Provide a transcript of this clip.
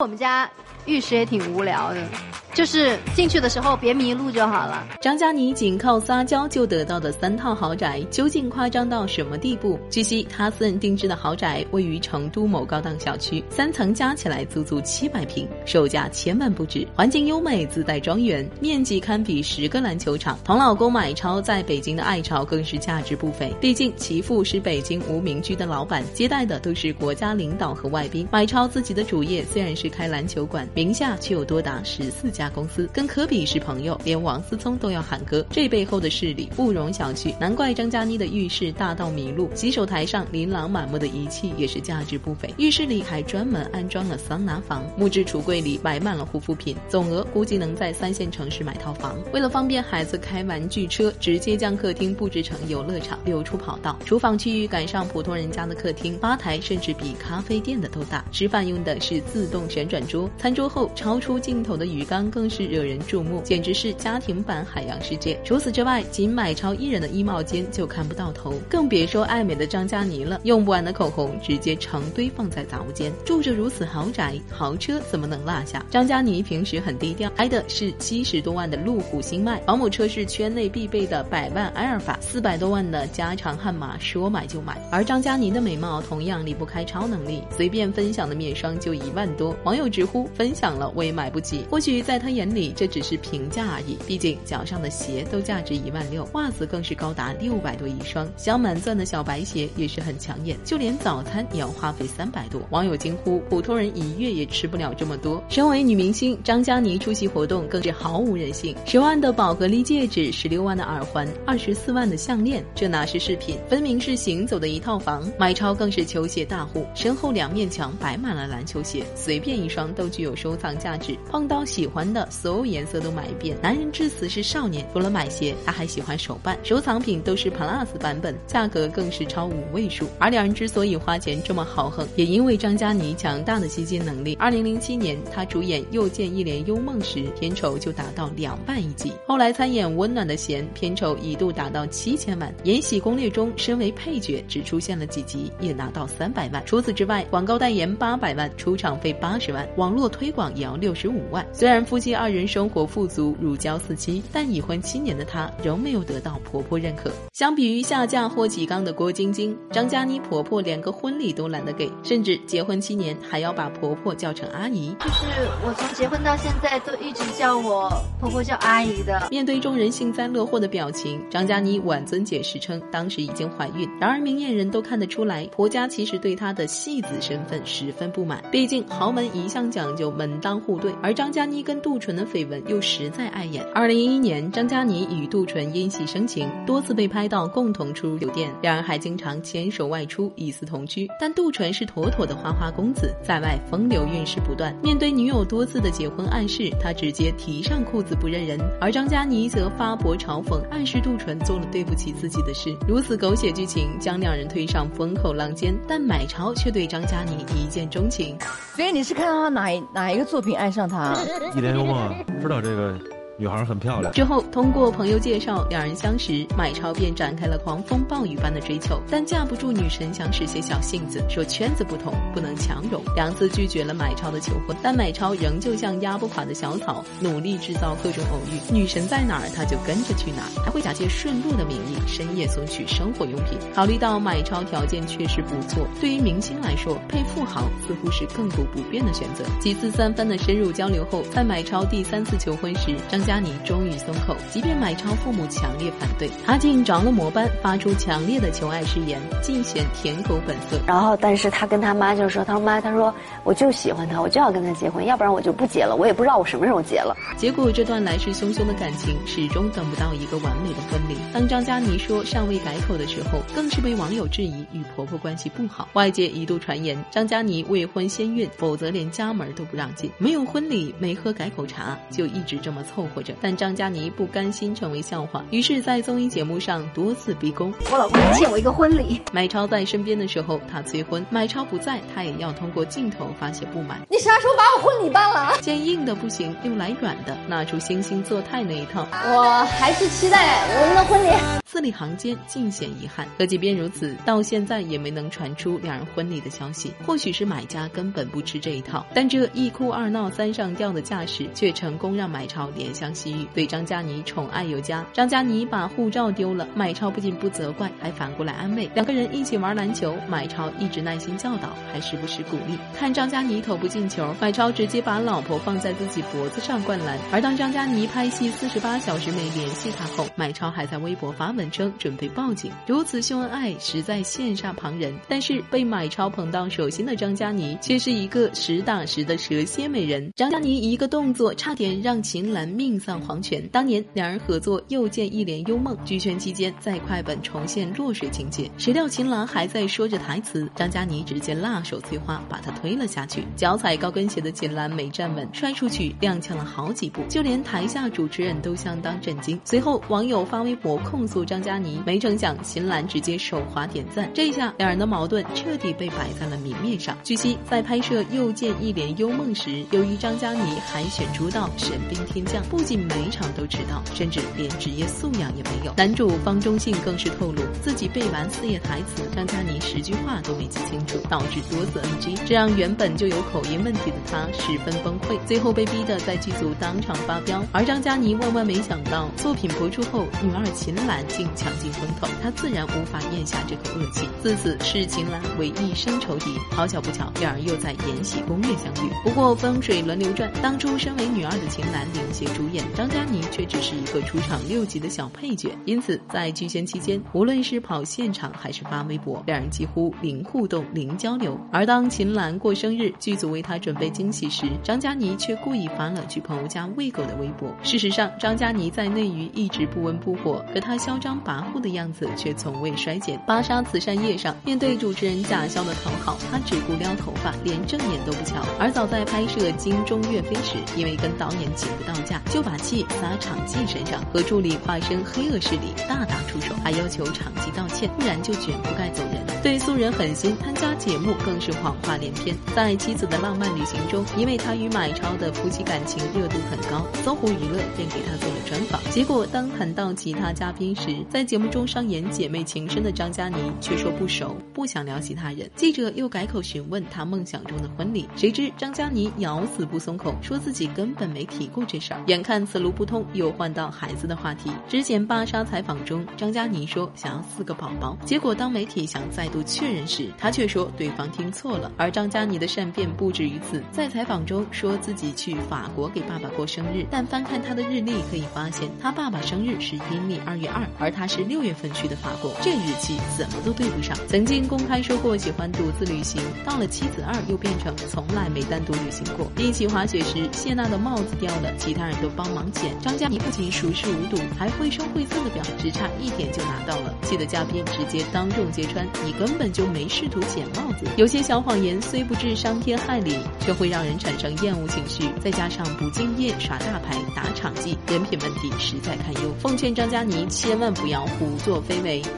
我们家浴室也挺无聊的，就是进去的时候别迷路就好了。张嘉倪仅靠撒娇就得到的三套豪宅，究竟夸张到什么地步？据悉，他私人定制的豪宅位于成都某高档小区，三层加起来足足七百平，售价千万不止。环境优美，自带庄园，面积堪比十个篮球场。同老公买超在北京的爱巢更是价值不菲，毕竟其父是北京无名居的老板，接待的都是国家领导和外宾。买超自己的主业虽然是。开篮球馆，名下却有多达十四家公司，跟科比是朋友，连王思聪都要喊哥，这背后的势力不容小觑。难怪张嘉倪的浴室大到迷路，洗手台上琳琅满目的仪器也是价值不菲。浴室里还专门安装了桑拿房，木质橱柜里摆满了护肤品，总额估计能在三线城市买套房。为了方便孩子开玩具车，直接将客厅布置成游乐场，留出跑道。厨房区域赶上普通人家的客厅，吧台甚至比咖啡店的都大。吃饭用的是自动。旋转桌，餐桌后超出镜头的鱼缸更是惹人注目，简直是家庭版海洋世界。除此之外，仅买超一人的衣帽间就看不到头，更别说爱美的张嘉倪了。用不完的口红直接成堆放在杂物间。住着如此豪宅豪车，怎么能落下？张嘉倪平时很低调，开的是七十多万的路虎星脉，保姆车是圈内必备的百万埃尔法，四百多万的加长悍马，说买就买。而张嘉倪的美貌同样离不开超能力，随便分享的面霜就一万多。网友直呼分享了我也买不起，或许在在他眼里这只是评价而已。毕竟脚上的鞋都价值一万六，袜子更是高达六百多一双，镶满钻的小白鞋也是很抢眼。就连早餐也要花费三百多，网友惊呼普通人一月也吃不了这么多。身为女明星，张嘉倪出席活动更是毫无人性，十万的宝格丽戒指，十六万的耳环，二十四万的项链，这哪是饰品，分明是行走的一套房。买超更是球鞋大户，身后两面墙摆满了篮球鞋，随便。一双都具有收藏价值，碰到喜欢的所有颜色都买一遍。男人至死是少年，除了买鞋，他还喜欢手办，收藏品都是 Plus 版本，价格更是超五位数。而两人之所以花钱这么豪横，也因为张嘉倪强大的吸金能力。二零零七年，他主演《又见一帘幽梦》时，片酬就达到两万一集。后来参演《温暖的弦》，片酬一度达到七千万。《延禧攻略》中，身为配角只出现了几集，也拿到三百万。除此之外，广告代言八百万，出场费八十。万网络推广也要六十五万。虽然夫妻二人生活富足，如胶似漆，但已婚七年的她仍没有得到婆婆认可。相比于下嫁霍启刚的郭晶晶，张嘉倪婆婆连个婚礼都懒得给，甚至结婚七年还要把婆婆叫成阿姨。就是我从结婚到现在都一直叫我婆婆叫阿姨的。面对众人幸灾乐祸的表情，张嘉倪婉尊解释称当时已经怀孕。然而明眼人都看得出来，婆家其实对她的戏子身份十分不满，毕竟豪门。一向讲究门当户对，而张嘉倪跟杜淳的绯闻又实在碍眼。二零一一年，张嘉倪与杜淳因戏生情，多次被拍到共同出入酒店，两人还经常牵手外出，疑似同居。但杜淳是妥妥的花花公子，在外风流韵事不断。面对女友多次的结婚暗示，他直接提上裤子不认人，而张嘉倪则发博嘲讽，暗示杜淳做了对不起自己的事。如此狗血剧情将两人推上风口浪尖，但买超却对张嘉倪一见钟情。所以你是看。到他哪哪一个作品爱上他？一 帘幽梦，知道这个。女孩很漂亮。之后通过朋友介绍，两人相识，买超便展开了狂风暴雨般的追求。但架不住女神想使些小性子，说圈子不同，不能强融，两次拒绝了买超的求婚。但买超仍旧像压不垮的小草，努力制造各种偶遇。女神在哪儿，他就跟着去哪儿，还会假借顺路的名义深夜送去生活用品。考虑到买超条件确实不错，对于明星来说，配富豪似乎是亘古不变的选择。几次三番的深入交流后，在买超第三次求婚时，张。嘉妮终于松口，即便买超父母强烈反对，她竟着了魔般发出强烈的求爱誓言，尽显舔狗本色。然后，但是他跟他妈就说：“他说妈，他说我就喜欢他，我就要跟他结婚，要不然我就不结了。我也不知道我什么时候结了。”结果，这段来势汹汹的感情始终等不到一个完美的婚礼。当张嘉倪说尚未改口的时候，更是被网友质疑与婆婆关系不好。外界一度传言张嘉倪未婚先孕，否则连家门都不让进。没有婚礼，没喝改口茶，就一直这么凑合。活着。但张嘉倪不甘心成为笑话，于是，在综艺节目上多次逼宫。我老公欠我一个婚礼。买超在身边的时候，他催婚；买超不在，他也要通过镜头发泄不满。你啥时候把我婚礼办了？见硬的不行，又来软的，拿出惺惺作态那一套。我还是期待我们的婚礼。字里行间尽显遗憾。可即便如此，到现在也没能传出两人婚礼的消息。或许是买家根本不吃这一套，但这一哭二闹三上吊的架势，却成功让买超怜香惜玉，对张嘉倪宠爱有加。张嘉倪把护照丢了，买超不仅不责怪，还反过来安慰。两个人一起玩篮球，买超一直耐心教导，还时不时鼓励。看张嘉倪投不进球，买超直接把老婆放在自己脖子上灌篮。而当张嘉倪拍戏四十八小时没联系他后，买超还在微博发。文称准备报警，如此秀恩爱实在羡煞旁人。但是被买超捧到手心的张嘉倪却是一个实打实的蛇蝎美人。张嘉倪一个动作差点让秦岚命命丧黄泉。当年两人合作《又见一帘幽梦》，剧圈期间在快本重现落水情节，谁料秦岚还在说着台词，张嘉倪直接辣手摧花把她推了下去。脚踩高跟鞋的秦岚没站稳，摔出去踉跄了好几步，就连台下主持人都相当震惊。随后网友发微博控诉。张嘉倪没成想，秦岚直接手滑点赞，这下两人的矛盾彻底被摆在了明面上。据悉，在拍摄《又见一帘幽梦》时，由于张嘉倪海选出道，神兵天降，不不仅每场都迟到，甚至连职业素养也没有。男主方中信更是透露，自己背完四页台词，张嘉倪十句话都没记清楚，导致多次 NG，这让原本就有口音问题的他十分崩溃，最后被逼得在剧组当场发飙。而张嘉倪万万没想到，作品播出后，女二秦岚。竟抢尽风头，他自然无法咽下这口恶气，自此视秦岚为一生仇敌。好巧不巧，两人又在《延禧攻略》相遇。不过风水轮流转，当初身为女二的秦岚领衔主演，张嘉倪却只是一个出场六集的小配角。因此，在剧宣期间，无论是跑现场还是发微博，两人几乎零互动、零交流。而当秦岚过生日，剧组为她准备惊喜时，张嘉倪却故意发了去朋友家喂狗的微博。事实上，张嘉倪在内娱一直不温不火，可她嚣张。跋扈的样子却从未衰减。芭莎慈善夜上，面对主持人贾潇的讨好，她只顾撩头发，连正眼都不瞧。而早在拍摄《金钟岳飞》时，因为跟导演请不到假，就就把气撒场记身上，和助理化身黑恶势力大打出手，还要求场记道歉，不然就卷铺盖走人。对素人狠心，参加节目更是谎话连篇。在妻子的浪漫旅行中，因为他与马超的夫妻感情热度很高，搜狐娱乐便给他做了专访。结果当谈到其他嘉宾时，在节目中上演姐妹情深的张嘉倪却说不熟，不想聊其他人。记者又改口询问她梦想中的婚礼，谁知张嘉倪咬死不松口，说自己根本没提过这事儿。眼看此路不通，又换到孩子的话题。之前芭莎采访中，张嘉倪说想要四个宝宝，结果当媒体想再再度确认时，他却说对方听错了。而张嘉倪的善变不止于此，在采访中说自己去法国给爸爸过生日，但翻看他的日历可以发现，他爸爸生日是阴历二月二，而。他是六月份去的法国，这日期怎么都对不上。曾经公开说过喜欢独自旅行，到了妻子二又变成从来没单独旅行过。一起滑雪时，谢娜的帽子掉了，其他人都帮忙捡。张嘉倪不仅熟视无睹，还绘声绘色的表，只差一点就拿到了。气得嘉宾直接当众揭穿：“你根本就没试图捡帽子。”有些小谎言虽不至伤天害理，却会让人产生厌恶情绪。再加上不敬业、耍大牌、打场记，人品问题实在堪忧。奉劝张嘉倪千万。不要胡作非为。